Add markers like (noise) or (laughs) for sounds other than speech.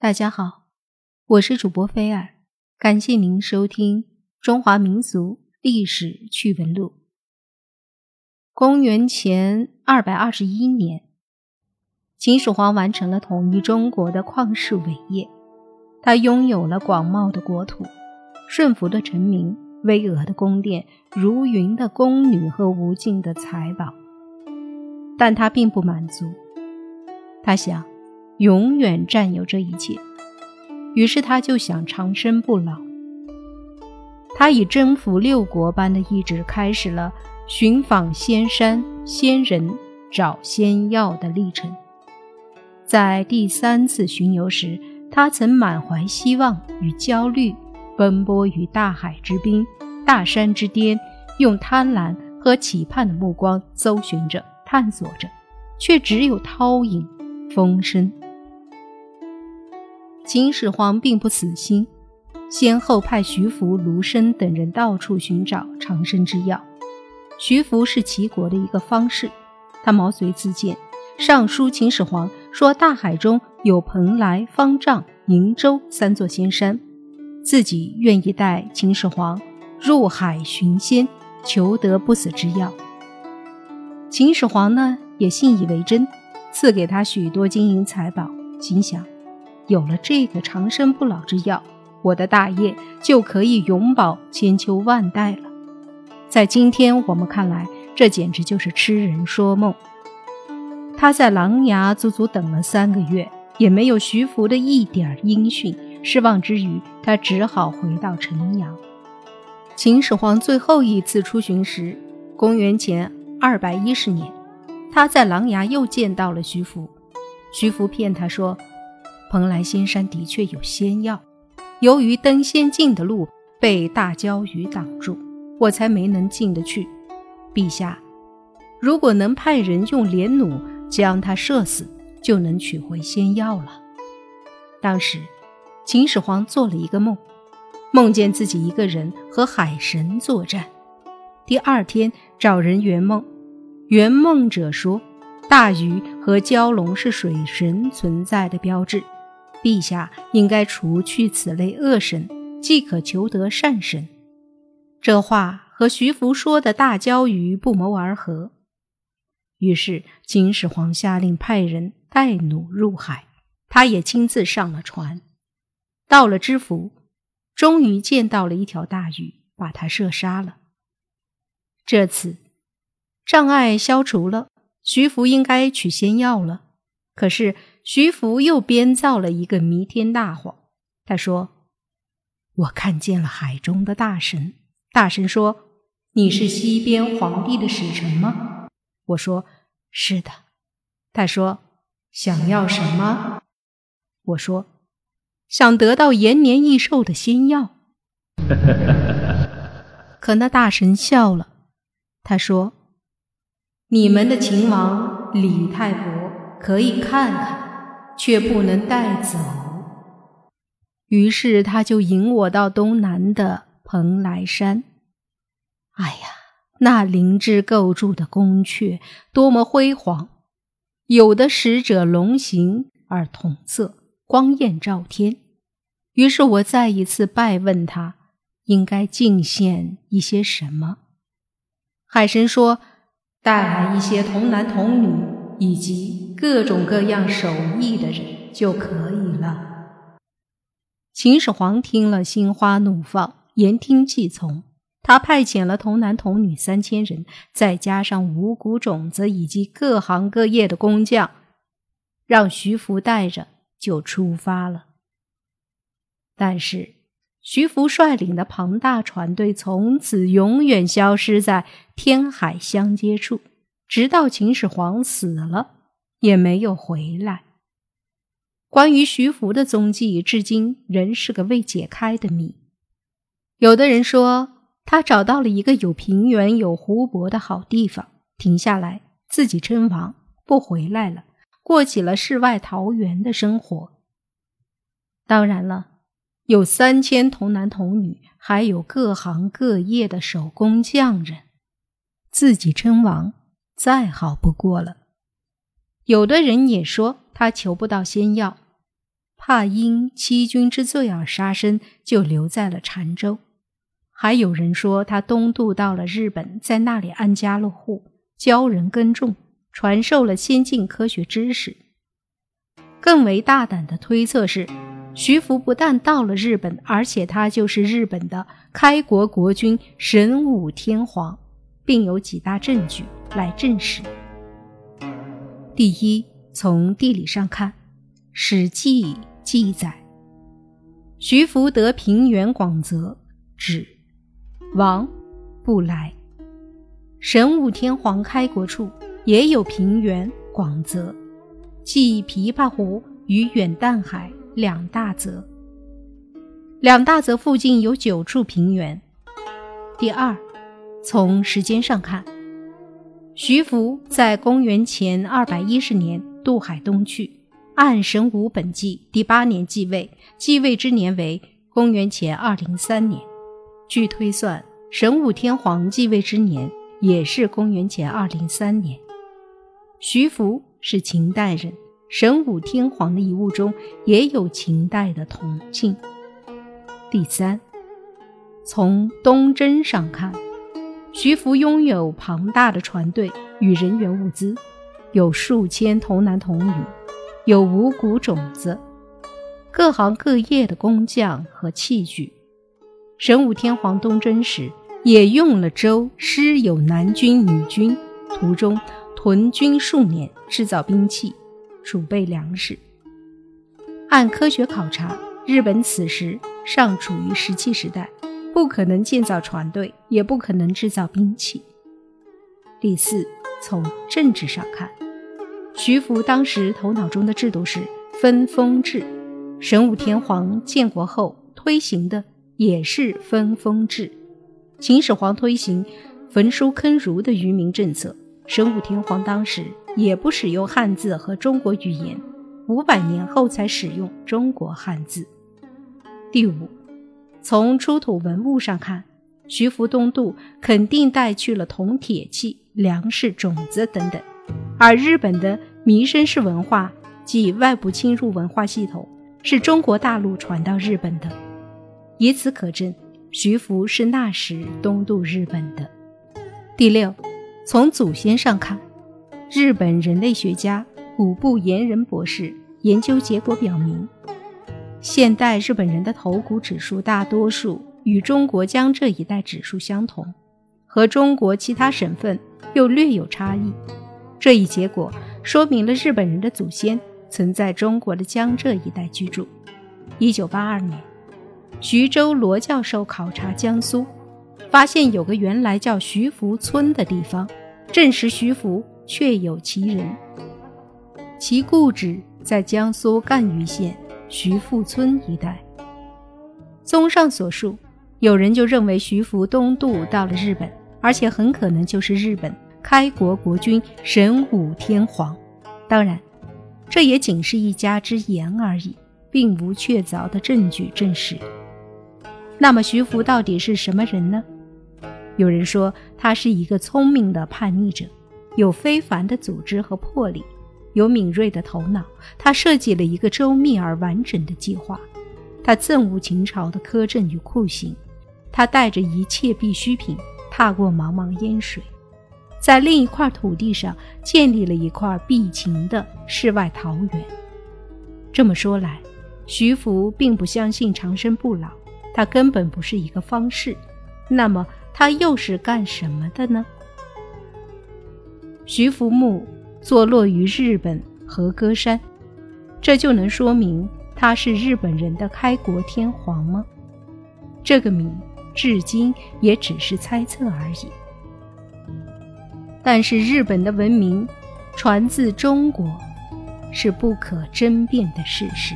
大家好，我是主播菲尔，感谢您收听《中华民族历史趣闻录》。公元前二百二十一年，秦始皇完成了统一中国的旷世伟业。他拥有了广袤的国土、顺服的臣民、巍峨的宫殿、如云的宫女和无尽的财宝。但他并不满足，他想。永远占有这一切，于是他就想长生不老。他以征服六国般的意志，开始了寻访仙山、仙人、找仙药的历程。在第三次巡游时，他曾满怀希望与焦虑，奔波于大海之滨、大山之巅，用贪婪和期盼的目光搜寻着、探索着，却只有涛影、风声。秦始皇并不死心，先后派徐福、卢生等人到处寻找长生之药。徐福是齐国的一个方士，他毛遂自荐，上书秦始皇说大海中有蓬莱、方丈、瀛洲三座仙山，自己愿意带秦始皇入海寻仙，求得不死之药。秦始皇呢也信以为真，赐给他许多金银财宝，心想。有了这个长生不老之药，我的大业就可以永保千秋万代了。在今天我们看来，这简直就是痴人说梦。他在琅琊足足等了三个月，也没有徐福的一点音讯。失望之余，他只好回到城阳。秦始皇最后一次出巡时，公元前二百一十年，他在琅琊又见到了徐福。徐福骗他说。蓬莱仙山的确有仙药，由于登仙境的路被大蛟鱼挡住，我才没能进得去。陛下，如果能派人用连弩将他射死，就能取回仙药了。当时，秦始皇做了一个梦，梦见自己一个人和海神作战。第二天找人圆梦，圆梦者说，大鱼和蛟龙是水神存在的标志。陛下应该除去此类恶神，即可求得善神。这话和徐福说的大鲛鱼不谋而合。于是秦始皇下令派人带弩入海，他也亲自上了船。到了知府，终于见到了一条大鱼，把它射杀了。这次障碍消除了，徐福应该取仙药了。可是。徐福又编造了一个弥天大谎。他说：“我看见了海中的大神。大神说：‘你是西边皇帝的使臣吗？’我说：‘是的。’他说：‘想要什么？’我说：‘想得到延年益寿的仙药。’ (laughs) 可那大神笑了。他说：‘你们的秦王李太伯可以看看。’却不能带走，于是他就引我到东南的蓬莱山。哎呀，那灵芝构筑的宫阙多么辉煌！有的使者龙形而瞳色，光艳照天。于是我再一次拜问他，应该进献一些什么？海神说：“带来一些童男童女。”以及各种各样手艺的人就可以了。秦始皇听了，心花怒放，言听计从。他派遣了童男童女三千人，再加上五谷种子以及各行各业的工匠，让徐福带着就出发了。但是，徐福率领的庞大船队从此永远消失在天海相接处。直到秦始皇死了，也没有回来。关于徐福的踪迹，至今仍是个未解开的谜。有的人说，他找到了一个有平原、有湖泊的好地方，停下来，自己称王，不回来了，过起了世外桃源的生活。当然了，有三千童男童女，还有各行各业的手工匠人，自己称王。再好不过了。有的人也说他求不到仙药，怕因欺君之罪而杀身，就留在了禅州。还有人说他东渡到了日本，在那里安家落户，教人耕种，传授了先进科学知识。更为大胆的推测是，徐福不但到了日本，而且他就是日本的开国国君神武天皇，并有几大证据来证实。第一，从地理上看，《史记》记载，徐福得平原广泽，止，王不来。神武天皇开国处也有平原广泽，即琵琶湖与远淡海两大泽。两大泽附近有九处平原。第二，从时间上看。徐福在公元前二百一十年渡海东去，按神武本纪第八年继位，继位之年为公元前二零三年。据推算，神武天皇继位之年也是公元前二零三年。徐福是秦代人，神武天皇的遗物中也有秦代的铜镜。第三，从东征上看。徐福拥有庞大的船队与人员物资，有数千童男童女，有五谷种子，各行各业的工匠和器具。神武天皇东征时也用了舟，师有男军女军，途中屯军数年，制造兵器，储备粮食。按科学考察，日本此时尚处于石器时代。不可能建造船队，也不可能制造兵器。第四，从政治上看，徐福当时头脑中的制度是分封制，神武天皇建国后推行的也是分封制。秦始皇推行焚书坑儒的愚民政策，神武天皇当时也不使用汉字和中国语言，五百年后才使用中国汉字。第五。从出土文物上看，徐福东渡肯定带去了铜铁器、粮食、种子等等，而日本的弥生式文化即外部侵入文化系统，是中国大陆传到日本的。以此可证，徐福是那时东渡日本的。第六，从祖先上看，日本人类学家古部岩人博士研究结果表明。现代日本人的头骨指数大多数与中国江浙一带指数相同，和中国其他省份又略有差异。这一结果说明了日本人的祖先曾在中国的江浙一带居住。一九八二年，徐州罗教授考察江苏，发现有个原来叫徐福村的地方，证实徐福确有其人，其故址在江苏赣榆县。徐福村一带。综上所述，有人就认为徐福东渡到了日本，而且很可能就是日本开国国君神武天皇。当然，这也仅是一家之言而已，并无确凿的证据证实。那么，徐福到底是什么人呢？有人说他是一个聪明的叛逆者，有非凡的组织和魄力。有敏锐的头脑，他设计了一个周密而完整的计划。他憎恶秦朝的苛政与酷刑，他带着一切必需品，踏过茫茫烟水，在另一块土地上建立了一块避秦的世外桃源。这么说来，徐福并不相信长生不老，他根本不是一个方士。那么，他又是干什么的呢？徐福墓。坐落于日本和歌山，这就能说明他是日本人的开国天皇吗？这个谜至今也只是猜测而已。但是日本的文明传自中国，是不可争辩的事实。